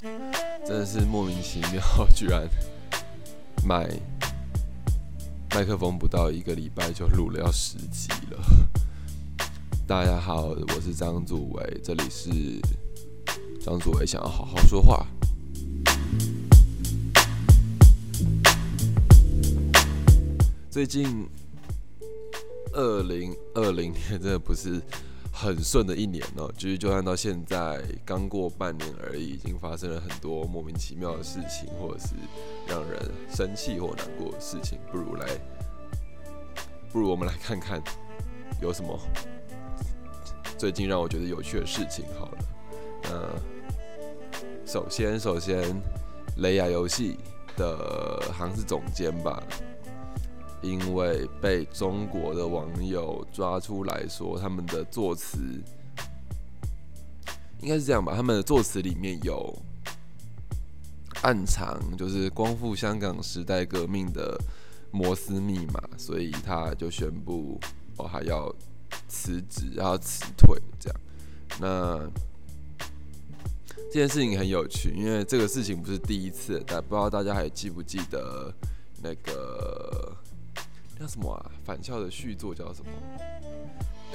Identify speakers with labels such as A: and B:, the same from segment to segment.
A: 真的是莫名其妙，居然买麦克风不到一个礼拜就录了要十集了。大家好，我是张祖伟，这里是张祖伟想要好好说话。最近二零二零年真的不是。很顺的一年哦，就是就算到现在刚过半年而已，已经发生了很多莫名其妙的事情，或者是让人生气或难过的事情。不如来，不如我们来看看有什么最近让我觉得有趣的事情。好了，那首先，首先，雷亚游戏的好像是总监吧。因为被中国的网友抓出来说，他们的作词应该是这样吧？他们的作词里面有暗藏，就是光复香港时代革命的摩斯密码，所以他就宣布哦，还要辞职，然后辞退这样。那这件事情很有趣，因为这个事情不是第一次，但不知道大家还记不记得那个。叫什么啊？返校的续作叫什么？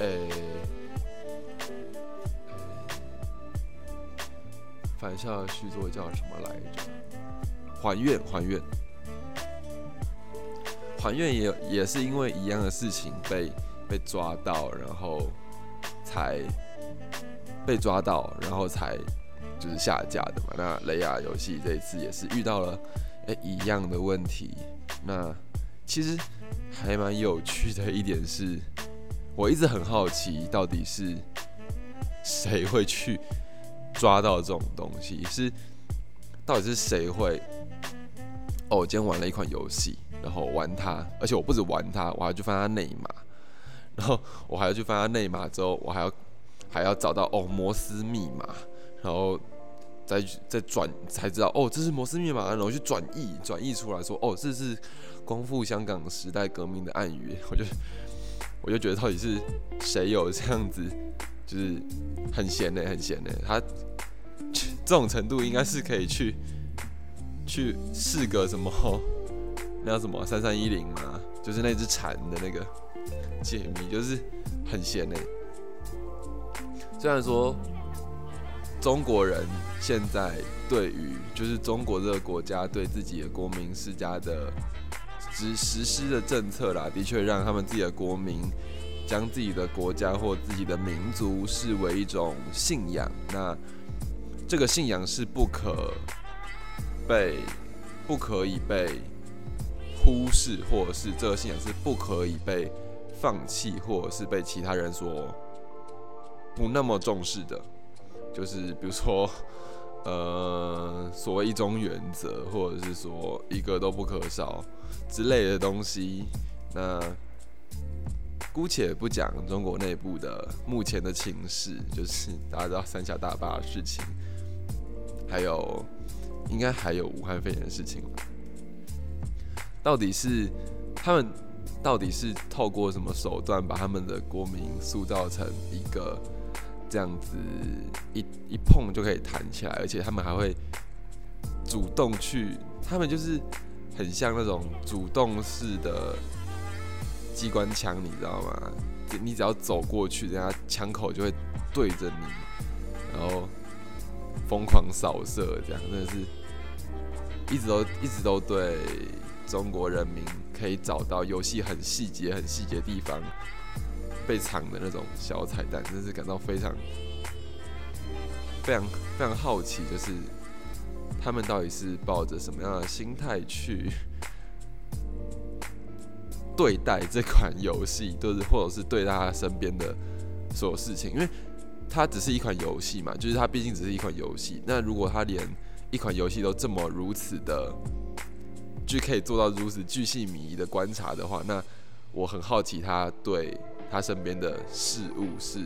A: 诶，返校的续作叫什么来着？还愿，还愿，还愿也也是因为一样的事情被被抓到，然后才被抓到，然后才就是下架的嘛。那雷亚游戏这一次也是遇到了诶一样的问题。那其实。还蛮有趣的一点是，我一直很好奇，到底是谁会去抓到这种东西？是到底是谁会？哦，我今天玩了一款游戏，然后玩它，而且我不止玩它，我还去翻它内码，然后我还要去翻它内码之后，我还要还要找到哦摩斯密码，然后再再转才知道哦这是摩斯密码，然后去转译转译出来说哦这是。光复香港时代革命的暗语，我就我就觉得到底是谁有这样子，就是很闲呢，很闲呢。他这种程度应该是可以去去试个什么，那叫什么三三一零嘛，就是那只蝉的那个解谜，就是很闲呢。虽然说中国人现在对于就是中国这个国家对自己的国民施加的。实实施的政策啦，的确让他们自己的国民将自己的国家或自己的民族视为一种信仰。那这个信仰是不可被、不可以被忽视，或者是这个信仰是不可以被放弃，或者是被其他人所不那么重视的。就是比如说，呃，所谓一中原则，或者是说一个都不可少。之类的东西，那姑且不讲中国内部的目前的情势，就是大家知道三峡大坝的事情，还有应该还有武汉肺炎的事情吧到底是他们到底是透过什么手段把他们的国民塑造成一个这样子一一碰就可以弹起来，而且他们还会主动去，他们就是。很像那种主动式的机关枪，你知道吗？你只要走过去，人家枪口就会对着你，然后疯狂扫射，这样真的是一直都一直都对中国人民可以找到游戏很细节、很细节地方被藏的那种小彩蛋，真是感到非常非常非常好奇，就是。他们到底是抱着什么样的心态去 对待这款游戏，就是或者是对待他身边的所有事情？因为它只是一款游戏嘛，就是它毕竟只是一款游戏。那如果他连一款游戏都这么如此的，就可以做到如此巨细靡遗的观察的话，那我很好奇他对他身边的事物是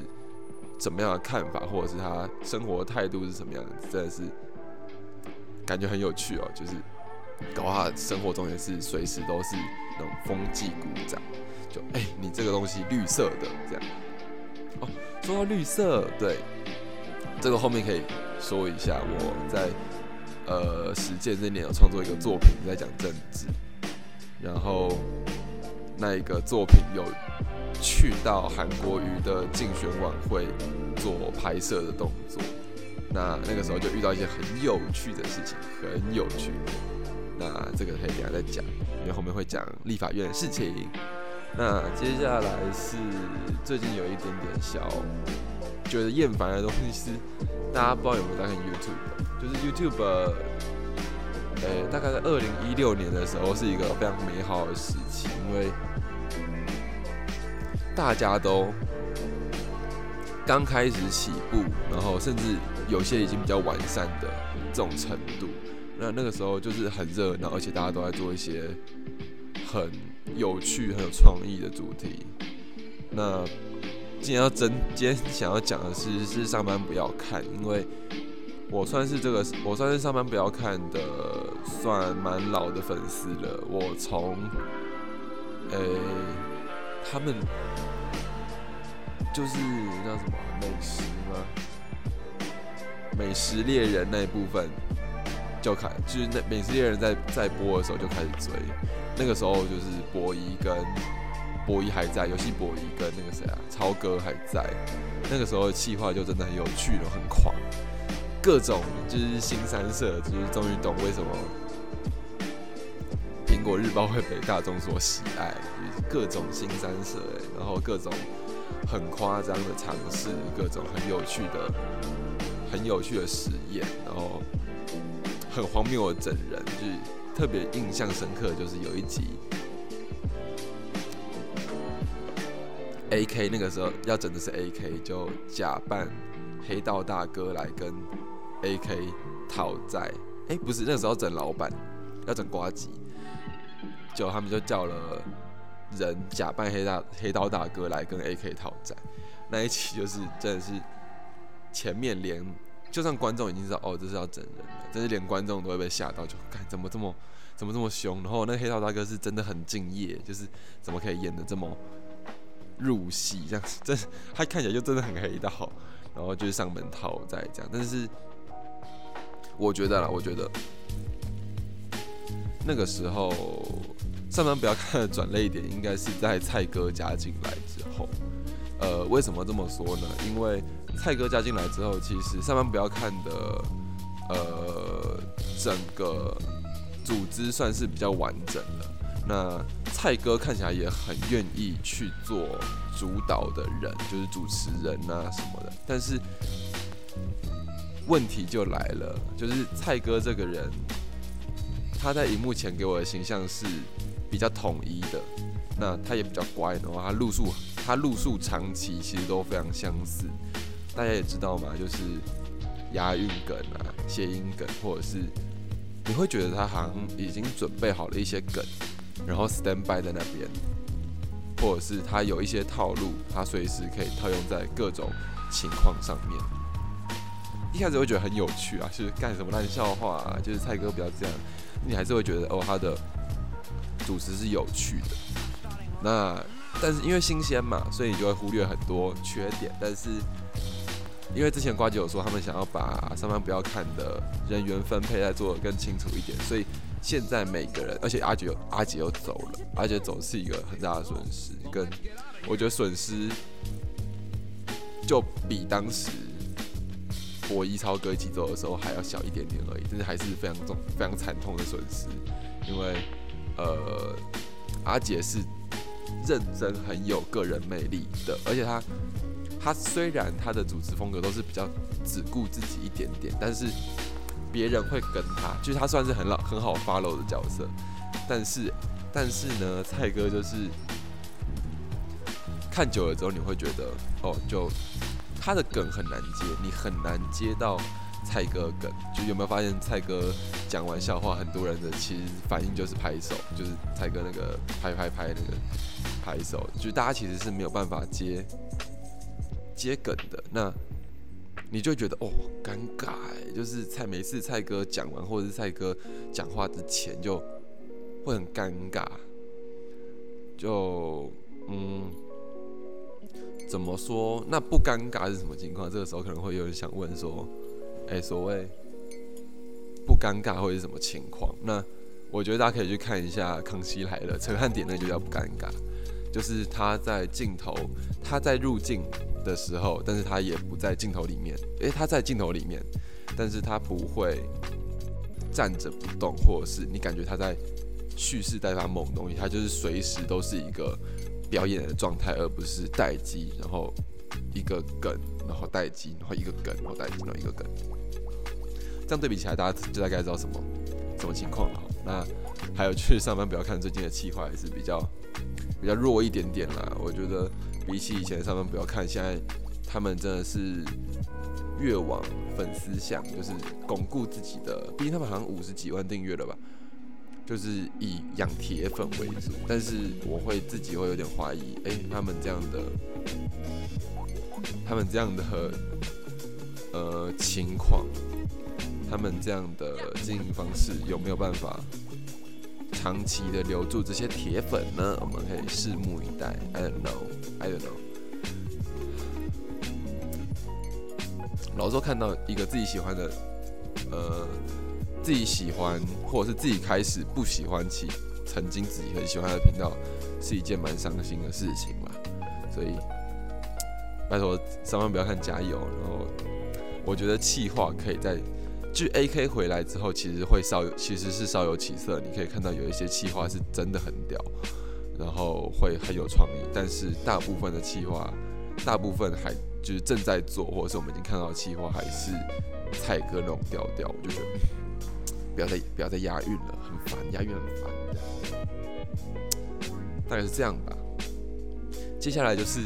A: 怎么样的看法，或者是他生活态度是什么样的？真的是。感觉很有趣哦，就是搞他生活中也是随时都是那种风纪鼓掌，就哎，你这个东西绿色的这样。哦，说到绿色，对，这个后面可以说一下。我在呃实践这年有创作一个作品在讲政治，然后那一个作品有去到韩国瑜的竞选晚会做拍摄的动作。那那个时候就遇到一些很有趣的事情，很有趣。那这个可以等下再讲，因为后面会讲立法院的事情。那接下来是最近有一点点小觉得厌烦的东西，是大家不知道有没有在看 YouTube，就是 YouTube，呃，大概在二零一六年的时候是一个非常美好的时期，因为大家都刚开始起步，然后甚至有些已经比较完善的这种程度。那那个时候就是很热闹，而且大家都在做一些很有趣、很有创意的主题。那今天要真，今天想要讲的是，是上班不要看，因为我算是这个，我算是上班不要看的，算蛮老的粉丝了。我从，呃，他们就是叫什么美食吗？美食猎人那一部分。就开，就是那美食猎人在在播的时候就开始追，那个时候就是博弈跟博弈还在，游戏博弈跟那个谁啊，超哥还在，那个时候的企划就真的很有趣了，很狂，各种就是新三色，就是终于懂为什么苹果日报会被大众所喜爱，各种新三色，然后各种很夸张的尝试，各种很有趣的很有趣的实验，然后。很荒谬的整人，就是特别印象深刻，就是有一集，A K 那个时候要整的是 A K，就假扮黑道大哥来跟 A K 讨债。哎，不是，那个时候整老板，要整瓜吉，就他们就叫了人假扮黑大黑道大哥来跟 A K 讨债。那一期就是真的是前面连。就算观众已经知道哦，这是要整人了，但是连观众都会被吓到，就看怎么这么怎么这么凶。然后那黑道大哥是真的很敬业，就是怎么可以演的这么入戏，这样子，这他看起来就真的很黑道。然后就是上门讨债这样，但是我觉得啦，我觉得那个时候上班不要看的转泪点，应该是在蔡哥加进来之后。呃，为什么这么说呢？因为蔡哥加进来之后，其实上班不要看的，呃，整个组织算是比较完整的。那蔡哥看起来也很愿意去做主导的人，就是主持人啊什么的。但是问题就来了，就是蔡哥这个人，他在荧幕前给我的形象是比较统一的。那他也比较乖，然后他路数。他路数长期其实都非常相似，大家也知道嘛，就是押韵梗啊、谐音梗，或者是你会觉得他好像已经准备好了一些梗，然后 stand by 在那边，或者是他有一些套路，他随时可以套用在各种情况上面。一开始会觉得很有趣啊，就是干什么烂笑话，啊，就是蔡哥不要这样，你还是会觉得哦，他的主持是有趣的。那但是因为新鲜嘛，所以你就会忽略很多缺点。但是因为之前瓜姐有说，他们想要把上班不要看的人员分配再做的更清楚一点，所以现在每个人，而且阿杰阿杰又走了，阿杰走是一个很大的损失。跟我觉得损失就比当时博一超哥一起走的时候还要小一点点而已，但是还是非常重、非常惨痛的损失。因为呃，阿杰是。认真很有个人魅力的，而且他他虽然他的主持风格都是比较只顾自己一点点，但是别人会跟他，就是他算是很老很好 follow 的角色。但是但是呢，蔡哥就是看久了之后，你会觉得哦，就他的梗很难接，你很难接到。蔡哥梗，就有没有发现蔡哥讲完笑话，很多人的其实反应就是拍手，就是蔡哥那个拍拍拍那个拍手，就大家其实是没有办法接接梗的。那你就觉得哦，尴尬，就是蔡每次蔡哥讲完或者是蔡哥讲话之前就会很尴尬，就嗯，怎么说？那不尴尬是什么情况？这个时候可能会有人想问说。哎，所谓不尴尬或者是什么情况。那我觉得大家可以去看一下《康熙来了》，陈汉典那就叫不尴尬，就是他在镜头，他在入镜的时候，但是他也不在镜头里面。诶，他在镜头里面，但是他不会站着不动，或者是你感觉他在蓄势待发某种东西，他就是随时都是一个表演的状态，而不是待机，然后一个梗，然后待机，然后一个梗，然后待机，然后一个梗。这样对比起来，大家就大概知道什么什么情况了。那还有去上班不要看最近的气话，也是比较比较弱一点点啦。我觉得比起以前上班不要看，现在他们真的是越往粉丝向，就是巩固自己的。毕竟他们好像五十几万订阅了吧，就是以养铁粉为主。但是我会自己会有点怀疑，哎，他们这样的，他们这样的呃情况。他们这样的经营方式有没有办法长期的留住这些铁粉呢？我们可以拭目以待。I don't know, I don't know。老周看到一个自己喜欢的，呃，自己喜欢或者是自己开始不喜欢起曾经自己很喜欢的频道，是一件蛮伤心的事情嘛。所以拜托千万不要看加油。然后我觉得气话可以在。就 A K 回来之后，其实会稍有，其实是稍有起色。你可以看到有一些企划是真的很屌，然后会很有创意。但是大部分的企划，大部分还就是正在做，或者是我们已经看到的企划，还是蔡哥那种调调。我就觉得不要再不要再押韵了，很烦，押韵很烦。大概是这样吧。接下来就是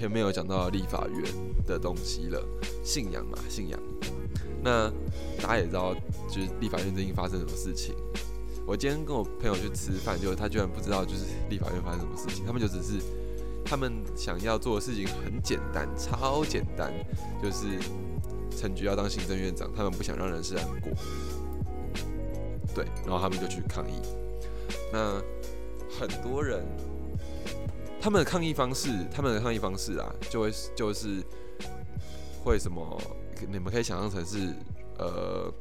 A: 前面有讲到立法院的东西了，信仰嘛，信仰。那大家也知道，就是立法院最近发生什么事情。我今天跟我朋友去吃饭，就他居然不知道，就是立法院发生什么事情。他们就只是，他们想要做的事情很简单，超简单，就是陈局要当行政院长，他们不想让人事案过。对，然后他们就去抗议。那很多人，他们的抗议方式，他们的抗议方式啊，就会就是会什么？你们可以想象成是，呃，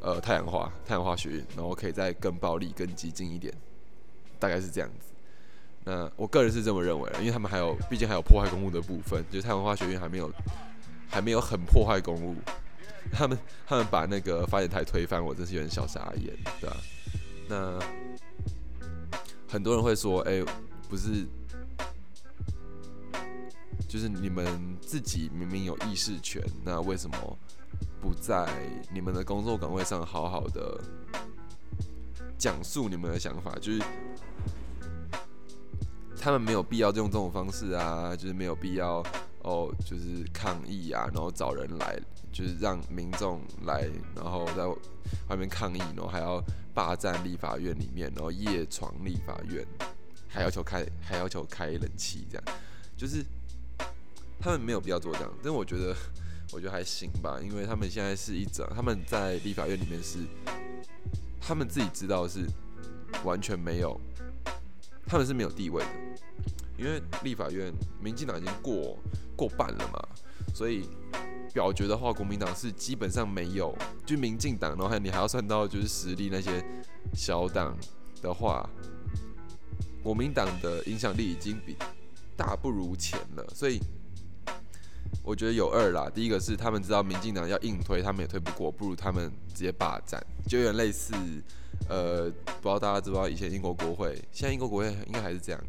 A: 呃，太阳花，太阳花学院，然后可以再更暴力、更激进一点，大概是这样子。那我个人是这么认为，因为他们还有，毕竟还有破坏公物的部分，就是太阳花学院还没有，还没有很破坏公物。他们他们把那个发言台推翻，我真是有点小傻眼，对吧？那很多人会说，哎，不是。就是你们自己明明有议事权，那为什么不在你们的工作岗位上好好的讲述你们的想法？就是他们没有必要用这种方式啊，就是没有必要哦，就是抗议啊，然后找人来，就是让民众来，然后在外面抗议，然后还要霸占立法院里面，然后夜闯立法院，还要求开，还要求开冷气，这样就是。他们没有必要做这样，但我觉得，我觉得还行吧，因为他们现在是一整，他们在立法院里面是，他们自己知道是完全没有，他们是没有地位的，因为立法院民进党已经过过半了嘛，所以表决的话，国民党是基本上没有，就民进党，然后你还要算到就是实力那些小党的话，国民党的影响力已经比大不如前了，所以。我觉得有二啦，第一个是他们知道民进党要硬推，他们也推不过，不如他们直接霸占，就有点类似，呃，不知道大家知不知道以前英国国会，现在英国国会应该还是这样，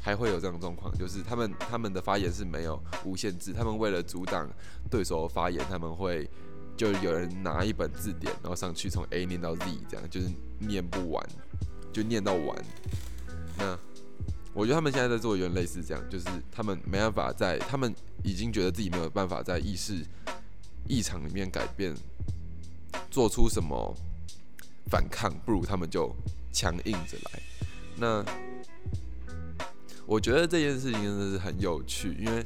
A: 还会有这种状况，就是他们他们的发言是没有无限制，他们为了阻挡对手发言，他们会就有人拿一本字典，然后上去从 A 念到 Z，这样就是念不完，就念到完，那。我觉得他们现在在做有点类似这样，就是他们没办法在，他们已经觉得自己没有办法在议事议场里面改变，做出什么反抗，不如他们就强硬着来。那我觉得这件事情真的是很有趣，因为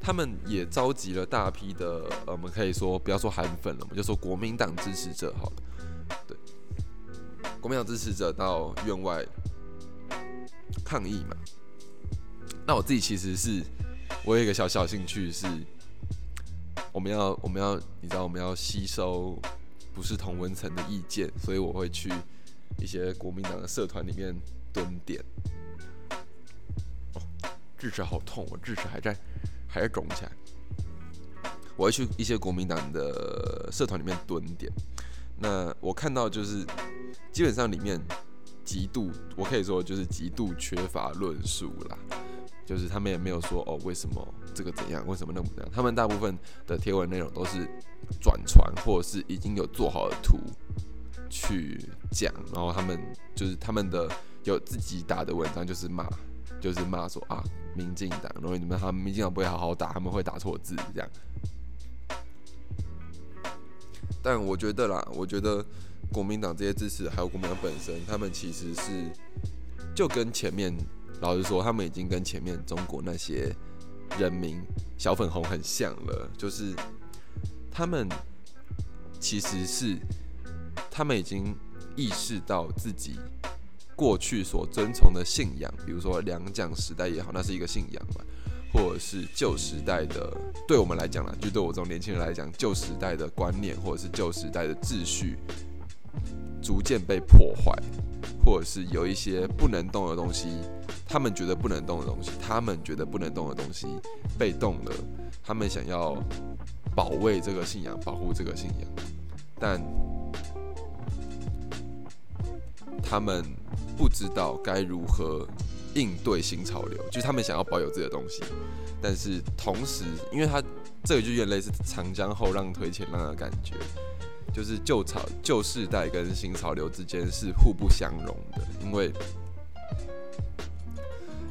A: 他们也召集了大批的，我们可以说不要说韩粉了，我们就说国民党支持者好了。对，国民党支持者到院外。抗议嘛？那我自己其实是，我有一个小小兴趣是，我们要我们要你知道我们要吸收不是同温层的意见，所以我会去一些国民党的社团里面蹲点。哦，智齿好痛，我智齿还在还在肿起来。我会去一些国民党的社团里面蹲点。那我看到就是基本上里面极度，我可以说就是极度缺乏论述啦。就是他们也没有说哦，为什么这个怎样，为什么那么怎样？他们大部分的贴文内容都是转传，或者是已经有做好的图去讲，然后他们就是他们的有自己打的文章，就是骂，就是骂说啊，民进党，然后你们他们民进党不会好好打，他们会打错字这样。但我觉得啦，我觉得国民党这些支持，还有国民党本身，他们其实是就跟前面。老实说，他们已经跟前面中国那些人民小粉红很像了，就是他们其实是他们已经意识到自己过去所遵从的信仰，比如说两蒋时代也好，那是一个信仰嘛，或者是旧时代的，对我们来讲啦，就对我这种年轻人来讲，旧时代的观念或者是旧时代的秩序逐渐被破坏。或者是有一些不能动的东西，他们觉得不能动的东西，他们觉得不能动的东西被动了，他们想要保卫这个信仰，保护这个信仰，但他们不知道该如何应对新潮流，就是他们想要保有自己的东西，但是同时，因为他这个就有点类似长江后浪推前浪的感觉。就是旧潮旧世代跟新潮流之间是互不相容的，因为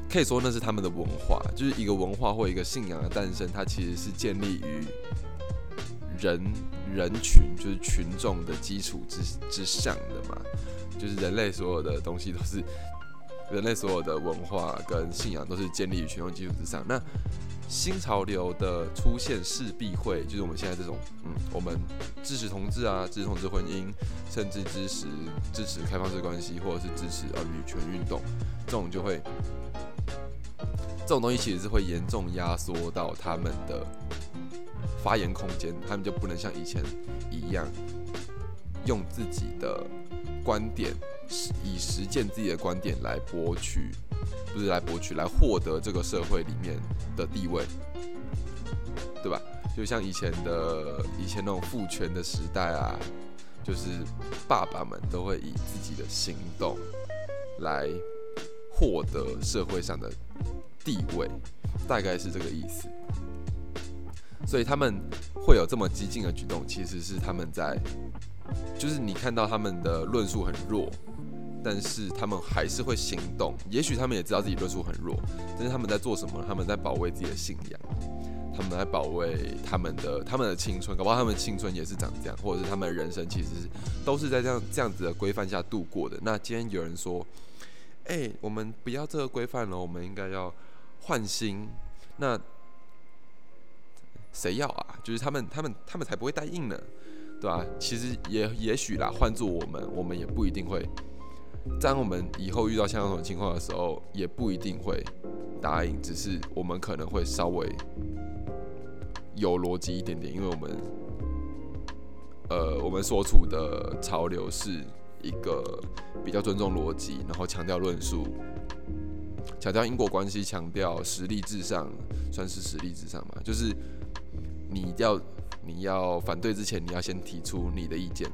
A: 可以说那是他们的文化，就是一个文化或一个信仰的诞生，它其实是建立于人人群，就是群众的基础之之上的嘛。就是人类所有的东西都是人类所有的文化跟信仰都是建立于群众基础之上。那新潮流的出现势必会，就是我们现在这种，嗯，我们支持同志啊，支持同志婚姻，甚至支持支持开放式关系，或者是支持呃女权运动，这种就会，这种东西其实是会严重压缩到他们的发言空间，他们就不能像以前一样，用自己的观点，以实践自己的观点来博取。不是来博取，来获得这个社会里面的地位，对吧？就像以前的以前那种父权的时代啊，就是爸爸们都会以自己的行动来获得社会上的地位，大概是这个意思。所以他们会有这么激进的举动，其实是他们在，就是你看到他们的论述很弱。但是他们还是会行动，也许他们也知道自己论述很弱，但是他们在做什么？他们在保卫自己的信仰，他们在保卫他们的他们的青春，搞不好他们的青春也是长这样，或者是他们的人生其实是都是在这样这样子的规范下度过的。那今天有人说，哎，我们不要这个规范了，我们应该要换新，那谁要啊？就是他们他们他们才不会答应呢，对吧？其实也也许啦，换做我们，我们也不一定会。当我们以后遇到像这种情况的时候，也不一定会答应，只是我们可能会稍微有逻辑一点点，因为我们，呃，我们所处的潮流是一个比较尊重逻辑，然后强调论述，强调因果关系，强调实力至上，算是实力至上嘛？就是你要你要反对之前，你要先提出你的意见。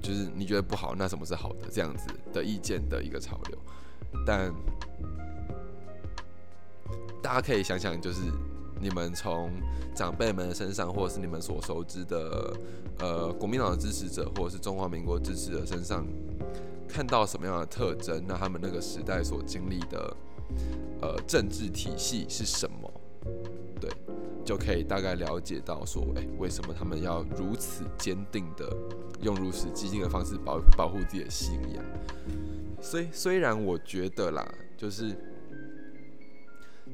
A: 就是你觉得不好，那什么是好的？这样子的意见的一个潮流，但大家可以想想，就是你们从长辈们身上，或者是你们所熟知的呃国民党的支持者，或者是中华民国支持者身上，看到什么样的特征？那他们那个时代所经历的呃政治体系是什么？对。就可以大概了解到说，哎，为什么他们要如此坚定的用如此激进的方式保保护自己的信仰？虽虽然我觉得啦，就是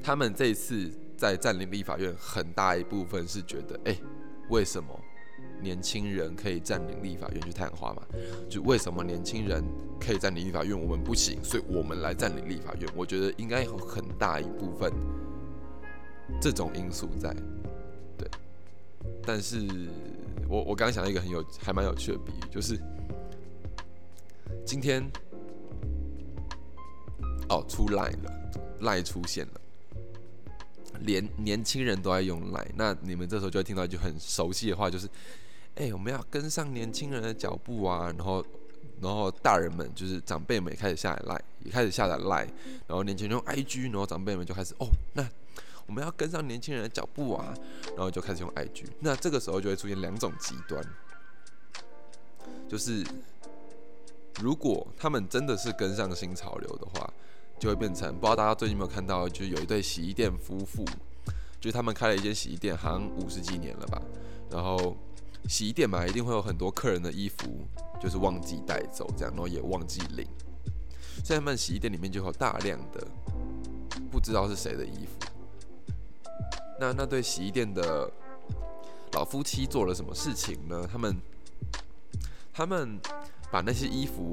A: 他们这一次在占领立法院，很大一部分是觉得，哎，为什么年轻人可以占领立法院去谈话嘛？就为什么年轻人可以占领立法院，我们不行，所以我们来占领立法院。我觉得应该有很大一部分。这种因素在，对，但是我我刚刚想到一个很有还蛮有趣的比喻，就是今天哦出来了，赖出现了，连年轻人都在用赖，那你们这时候就会听到一句很熟悉的话，就是哎我们要跟上年轻人的脚步啊，然后然后大人们就是长辈们也开始下载赖，也开始下载赖，然后年轻人用 IG，然后长辈们就开始哦那。我们要跟上年轻人的脚步啊，然后就开始用 IG。那这个时候就会出现两种极端，就是如果他们真的是跟上新潮流的话，就会变成不知道大家最近有没有看到，就是有一对洗衣店夫妇，就是他们开了一间洗衣店，好像五十几年了吧。然后洗衣店嘛，一定会有很多客人的衣服，就是忘记带走这样，然后也忘记领，所以他们洗衣店里面就有大量的不知道是谁的衣服。那那对洗衣店的老夫妻做了什么事情呢？他们他们把那些衣服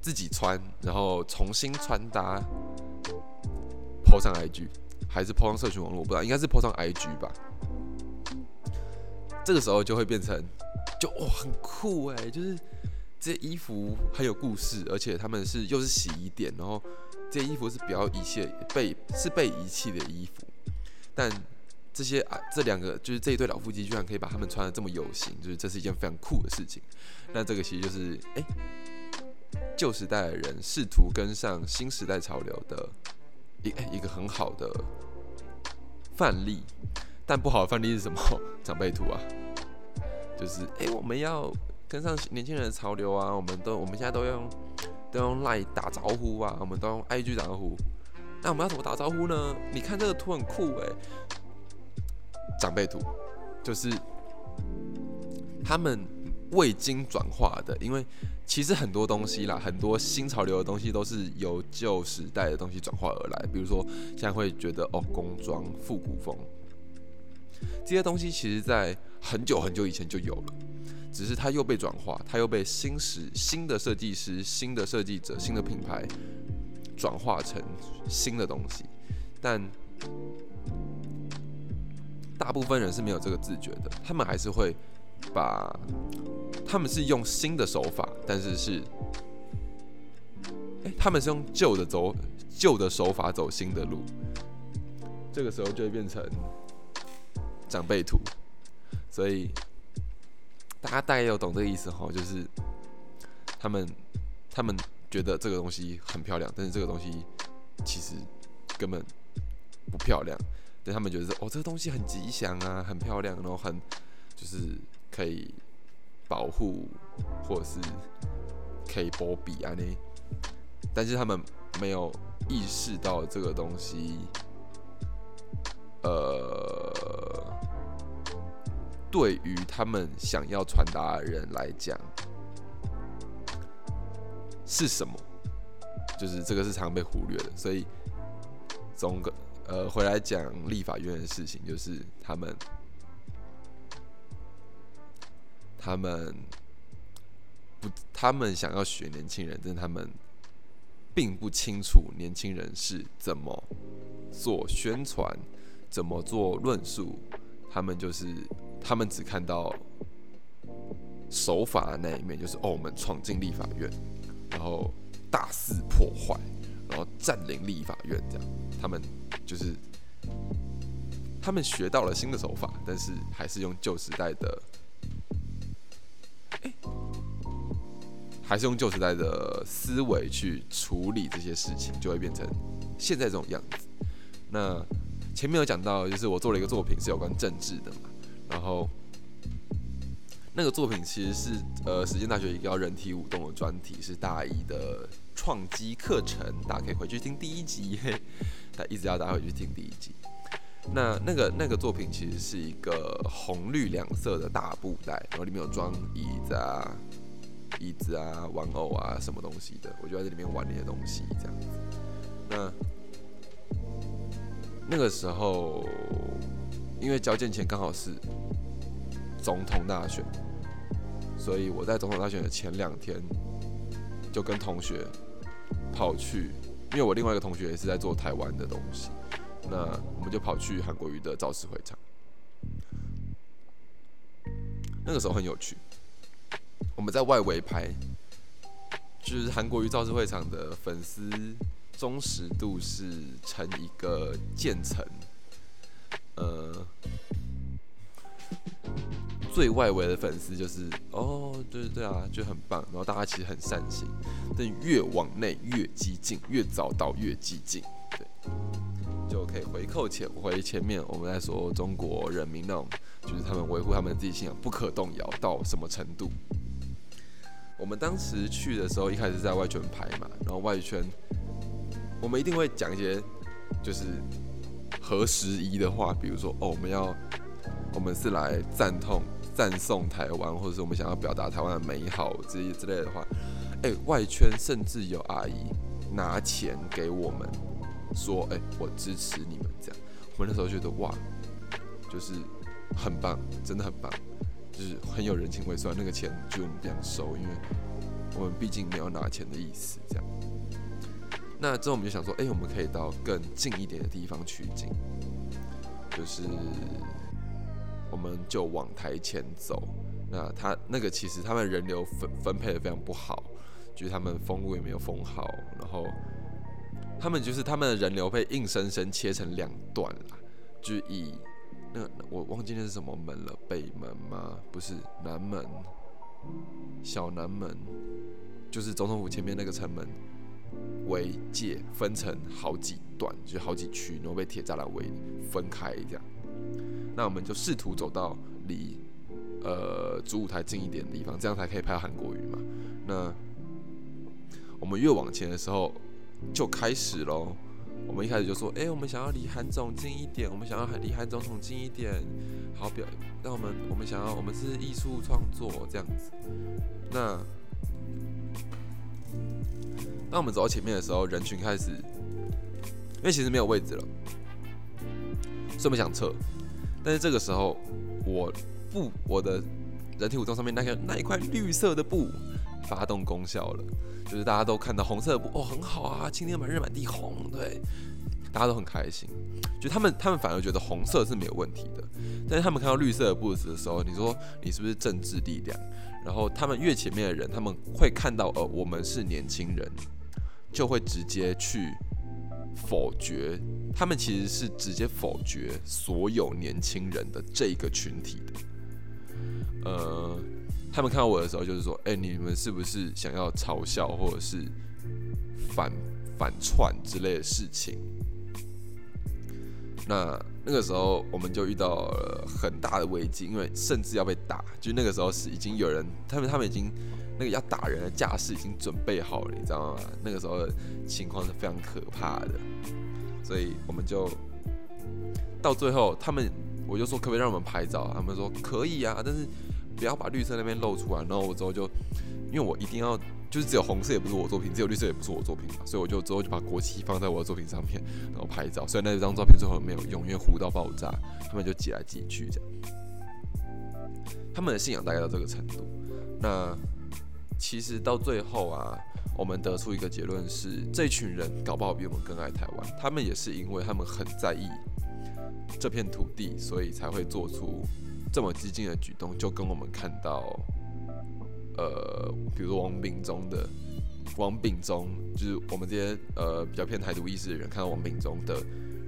A: 自己穿，然后重新穿搭，po 上 IG，还是 po 上社群网络？我不知道，应该是 po 上 IG 吧。这个时候就会变成，就哇很酷哎，就是这衣服很有故事，而且他们是又是洗衣店，然后。这衣服是比较遗弃、被是被遗弃的衣服，但这些啊，这两个就是这一对老夫妻居然可以把他们穿的这么有型，就是这是一件非常酷的事情。那这个其实就是哎，旧时代的人试图跟上新时代潮流的一一个很好的范例。但不好的范例是什么？长辈图啊，就是哎，我们要跟上年轻人的潮流啊，我们都我们现在都用。都用赖打招呼啊，我们都用 IG 打招呼。那我们要怎么打招呼呢？你看这个图很酷诶，长辈图，就是他们未经转化的。因为其实很多东西啦，很多新潮流的东西都是由旧时代的东西转化而来。比如说，现在会觉得哦，工装复古风，这些东西其实在很久很久以前就有了。只是它又被转化，它又被新时新的设计师、新的设计者、新的品牌转化成新的东西，但大部分人是没有这个自觉的，他们还是会把他们是用新的手法，但是是，他们是用旧的走旧的手法走新的路，这个时候就会变成长辈图，所以。大家大概有懂这个意思哈，就是他们他们觉得这个东西很漂亮，但是这个东西其实根本不漂亮。但他们觉得哦，这个东西很吉祥啊，很漂亮，然后很就是可以保护或者是可以波比啊那，但是他们没有意识到这个东西，呃。对于他们想要传达的人来讲，是什么？就是这个是常被忽略的。所以，总个呃回来讲立法院的事情，就是他们他们不，他们想要学年轻人，但他们并不清楚年轻人是怎么做宣传，怎么做论述，他们就是。他们只看到手法的那一面，就是哦，我们闯进立法院，然后大肆破坏，然后占领立法院，这样。他们就是他们学到了新的手法，但是还是用旧时代的，还是用旧时代的思维去处理这些事情，就会变成现在这种样子。那前面有讲到，就是我做了一个作品是有关政治的嘛。然后，那个作品其实是呃，实践大学一个叫人体舞动的专题，是大一的创基课程，大家可以回去听第一集，嘿他一直要大家回去听第一集。那那个那个作品其实是一个红绿两色的大布袋，然后里面有装椅子啊、椅子啊、玩偶啊什么东西的，我就在这里面玩那些东西这样子。那那个时候。因为交件前刚好是总统大选，所以我在总统大选的前两天就跟同学跑去，因为我另外一个同学也是在做台湾的东西，那我们就跑去韩国瑜的造势会场。那个时候很有趣。我们在外围拍，就是韩国瑜造势会场的粉丝忠实度是成一个渐层，呃，最外围的粉丝就是哦，对对啊，就很棒。然后大家其实很善心，但越往内越激进，越早到越激进，对，就可以回扣前回前面我们在说中国人民那种，就是他们维护他们自己信仰不可动摇到什么程度。我们当时去的时候，一开始在外圈拍嘛，然后外圈，我们一定会讲一些就是合时宜的话，比如说哦，我们要我们是来赞同赞颂台湾，或者是我们想要表达台湾的美好这些之类的话。哎，外圈甚至有阿姨拿钱给我们，说哎，我支持你们这样。我们那时候觉得哇，就是很棒，真的很棒。就是很有人情味，虽然那个钱就我们不想收，因为我们毕竟没有拿钱的意思。这样，那之后我们就想说，哎，我们可以到更近一点的地方取景，就是我们就往台前走。那他那个其实他们人流分分配的非常不好，就是他们封路也没有封好，然后他们就是他们的人流被硬生生切成两段了，就以。那我忘记那是什么门了，北门吗？不是，南门，小南门，就是总统府前面那个城门为界，分成好几段，就是好几区，然后被铁栅栏围分开这样。那我们就试图走到离呃主舞台近一点的地方，这样才可以拍韩国语嘛。那我们越往前的时候，就开始喽。我们一开始就说，哎，我们想要离韩总近一点，我们想要离韩总统近一点，好表，那我们我们想要，我们是艺术创作这样子。那当我们走到前面的时候，人群开始，因为其实没有位置了，所以我们想撤。但是这个时候，我布我的人体舞动上面那个那一块绿色的布发动功效了。就是大家都看到红色的布哦，很好啊，青天白日满地红，对，大家都很开心。就他们，他们反而觉得红色是没有问题的。但是他们看到绿色的布子的时候，你说你是不是政治力量？然后他们越前面的人，他们会看到呃，我们是年轻人，就会直接去否决。他们其实是直接否决所有年轻人的这个群体的，呃。他们看到我的时候，就是说：“哎，你们是不是想要嘲笑或者是反反串之类的事情？”那那个时候我们就遇到了很大的危机，因为甚至要被打。就那个时候是已经有人，他们他们已经那个要打人的架势已经准备好了，你知道吗？那个时候的情况是非常可怕的。所以我们就到最后，他们我就说可不可以让我们拍照？他们说可以啊，但是。不要把绿色那边露出来，然后我之后就，因为我一定要，就是只有红色也不是我作品，只有绿色也不是我作品嘛，所以我就之后就把国旗放在我的作品上面，然后拍照。虽然那张照片最后没有用，因为糊到爆炸，他们就挤来挤去这样。他们的信仰大概到这个程度。那其实到最后啊，我们得出一个结论是，这群人搞不好比我们更爱台湾。他们也是因为他们很在意这片土地，所以才会做出。这么激进的举动，就跟我们看到，呃，比如王炳忠的王炳忠，就是我们这些呃比较偏台独意识的人，看到王炳忠的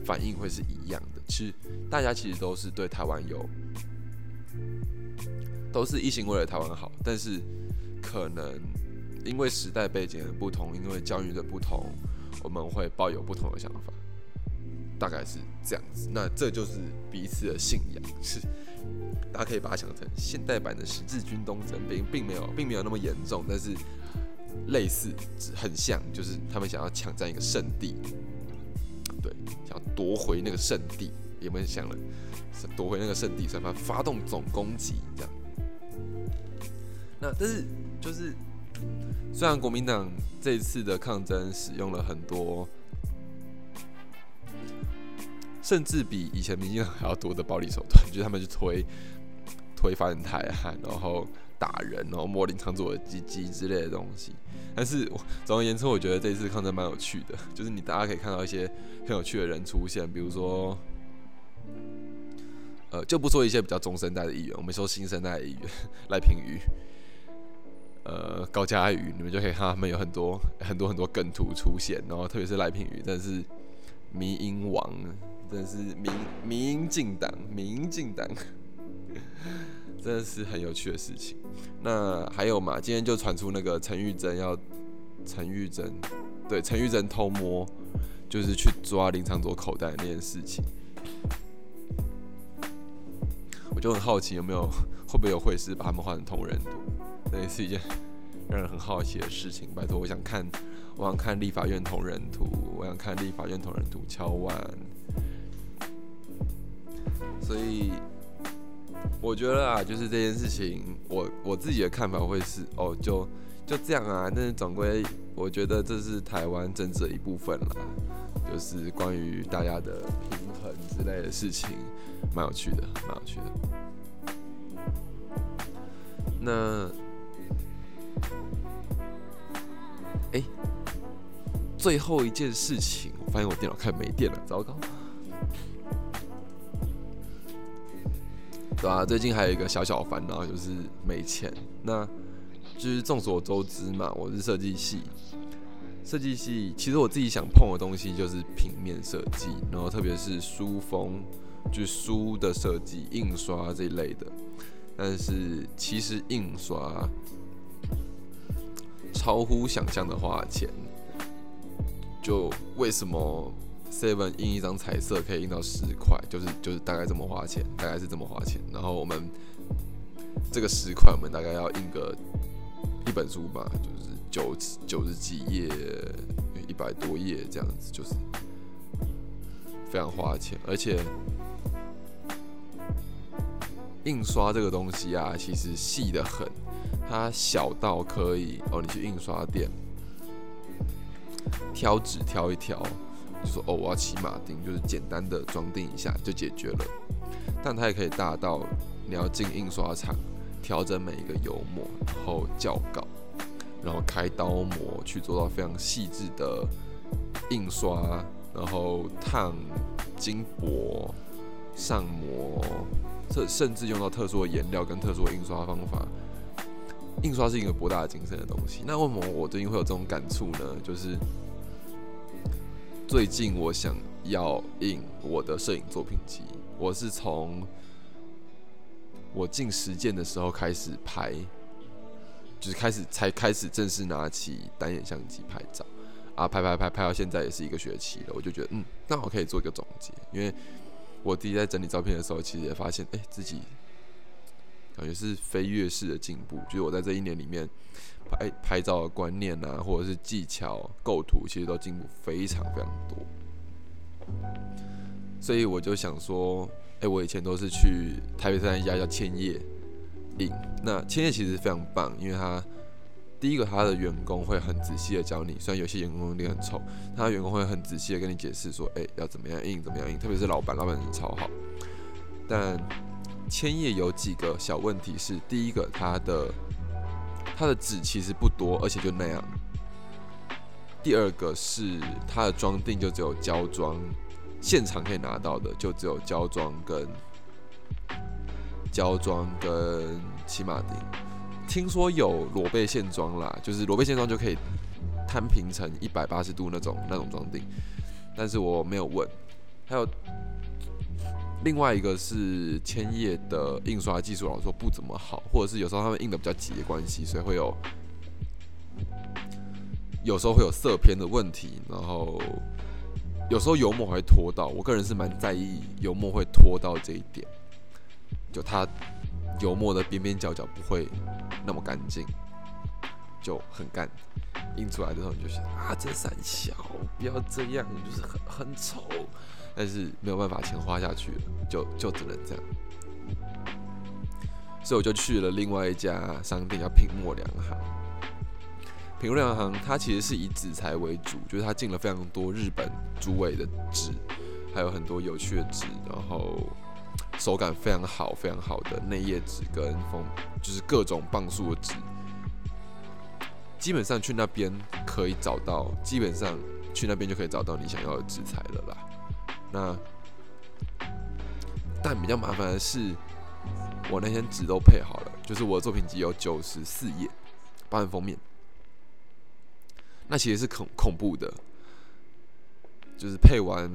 A: 反应会是一样的。其实大家其实都是对台湾有，都是一心为了台湾好，但是可能因为时代背景的不同，因为教育的不同，我们会抱有不同的想法，大概是这样子。那这就是彼此的信仰是。大家可以把它想成现代版的十字军东征，并并没有，并没有那么严重，但是类似，很像，就是他们想要抢占一个圣地，对，想要夺回那个圣地，有没有想了？夺回那个圣地，所以发动总攻击这样。那但是就是，虽然国民党这一次的抗争使用了很多。甚至比以前民进党还要多的暴力手段，就是他们去推推发人台啊，然后打人，然后摸林场主的鸡鸡之类的东西。但是总而言之，我觉得这一次抗争蛮有趣的，就是你大家可以看到一些很有趣的人出现，比如说，呃，就不说一些比较中生代的议员，我们说新生代的议员赖品妤，呃，高嘉宇，你们就可以看他们有很多很多很多梗图出现，然后特别是赖品妤，真的是迷音王，真的是民民进党民进党，真的是很有趣的事情。那还有嘛，今天就传出那个陈玉珍要陈玉珍，对，陈玉珍偷摸，就是去抓林长佐口袋那件事情。我就很好奇有没有会不会有会师把他们换成同人图，这也是一件让人很好奇的事情。拜托，我想看，我想看立法院同人图，我想看立法院同人图敲完。所以我觉得啊，就是这件事情，我我自己的看法会是，哦，就就这样啊。但是总归，我觉得这是台湾政治的一部分啦，就是关于大家的平衡之类的事情。蛮有趣的，蛮有趣的。那，哎，最后一件事情，我发现我电脑快没电了，糟糕。对啊，最近还有一个小小烦恼，就是没钱。那，就是众所周知嘛，我是设计系，设计系其实我自己想碰的东西就是平面设计，然后特别是书风。就书的设计、印刷这一类的，但是其实印刷超乎想象的花钱。就为什么 Seven 印一张彩色可以印到十块？就是就是大概这么花钱，大概是这么花钱。然后我们这个十块，我们大概要印个一本书吧，就是九九十几页、一百多页这样子，就是非常花钱，而且。印刷这个东西啊，其实细的很，它小到可以哦，你去印刷店挑纸挑一挑，就说哦，我要骑马丁，就是简单的装订一下就解决了。但它也可以大到你要进印刷厂调整每一个油墨，然后校稿，然后开刀模去做到非常细致的印刷，然后烫、金箔、上模。甚甚至用到特殊的颜料跟特殊的印刷方法，印刷是一个博大精深的东西。那为什么我最近会有这种感触呢？就是最近我想要印我的摄影作品集，我是从我进实践的时候开始拍，就是开始才开始正式拿起单眼相机拍照啊，拍拍拍拍到现在也是一个学期了，我就觉得嗯，刚好可以做一个总结，因为。我第一在整理照片的时候，其实也发现，哎，自己感觉是飞跃式的进步。就是我在这一年里面，拍拍照的观念啊，或者是技巧、构图，其实都进步非常非常多。所以我就想说，哎，我以前都是去台北山一家叫千叶影，那千叶其实非常棒，因为它。第一个，他的员工会很仔细的教你，虽然有些员工脸很丑，他的员工会很仔细的跟你解释说，哎，要怎么样印，怎么样印，特别是老板，老板人超好。但千叶有几个小问题是，第一个，它的它的纸其实不多，而且就那样。第二个是它的装订就只有胶装，现场可以拿到的就只有胶装跟胶装跟骑马钉。听说有裸背线装啦，就是裸背线装就可以摊平成一百八十度那种那种装订，但是我没有问。还有另外一个是千叶的印刷技术，老说不怎么好，或者是有时候他们印的比较急的关系，所以会有有时候会有色偏的问题，然后有时候油墨会拖到。我个人是蛮在意油墨会拖到这一点，就它油墨的边边角角不会。那么干净，就很干，印出来的时候你就想啊，这三小不要这样，就是很很丑，但是没有办法，钱花下去了，就就只能这样。所以我就去了另外一家商店，叫品墨良行。品墨良行它其实是以纸材为主，就是它进了非常多日本竹尾的纸，还有很多有趣的纸，然后。手感非常好，非常好的内页纸跟封，就是各种磅数的纸，基本上去那边可以找到，基本上去那边就可以找到你想要的纸材了啦。那但比较麻烦的是，我那天纸都配好了，就是我的作品集有九十四页，包含封面。那其实是恐恐怖的，就是配完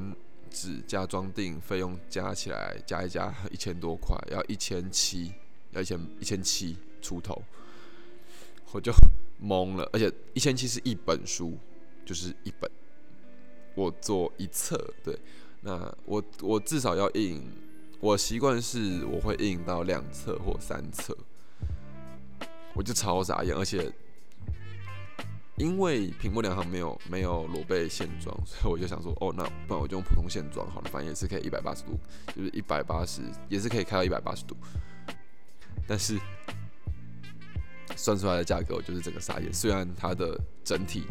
A: 纸加装订费用加起来加一加一千多块，要一千七，要一千一千七出头，我就懵了。而且一千七是一本书，就是一本，我做一册，对，那我我至少要印，我习惯是我会印到两侧或三侧，我就超傻眼，而且。因为屏幕两行没有没有裸背线装，所以我就想说，哦，那不然我就用普通线装好了，反正也是可以一百八十度，就是一百八十，也是可以开到一百八十度。但是算出来的价格，我就是整个傻眼。虽然它的整体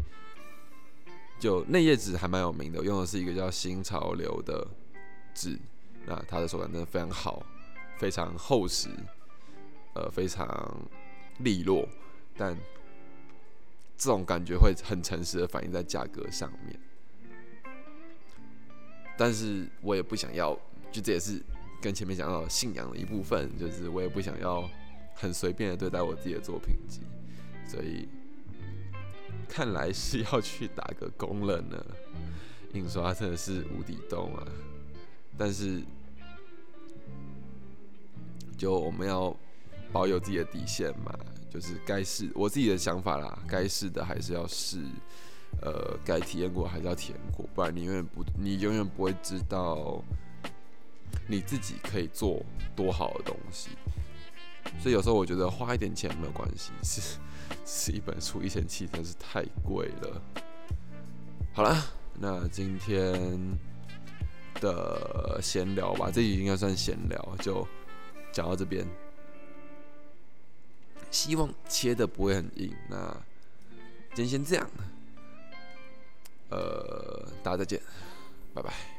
A: 就内页纸还蛮有名的，用的是一个叫新潮流的纸，那它的手感真的非常好，非常厚实，呃，非常利落，但。这种感觉会很诚实的反映在价格上面，但是我也不想要，就这也是跟前面讲到信仰的一部分，就是我也不想要很随便的对待我自己的作品集，所以看来是要去打个工了呢。印刷真的是无底洞啊，但是就我们要保有自己的底线嘛。就是该试我自己的想法啦，该试的还是要试，呃，该体验过还是要体验过，不然你永远不，你永远不会知道你自己可以做多好的东西。所以有时候我觉得花一点钱没有关系，是是一本书一千七真是太贵了。好了，那今天的闲聊吧，这集应该算闲聊，就讲到这边。希望切的不会很硬。那今天先这样，呃，大家再见，拜拜。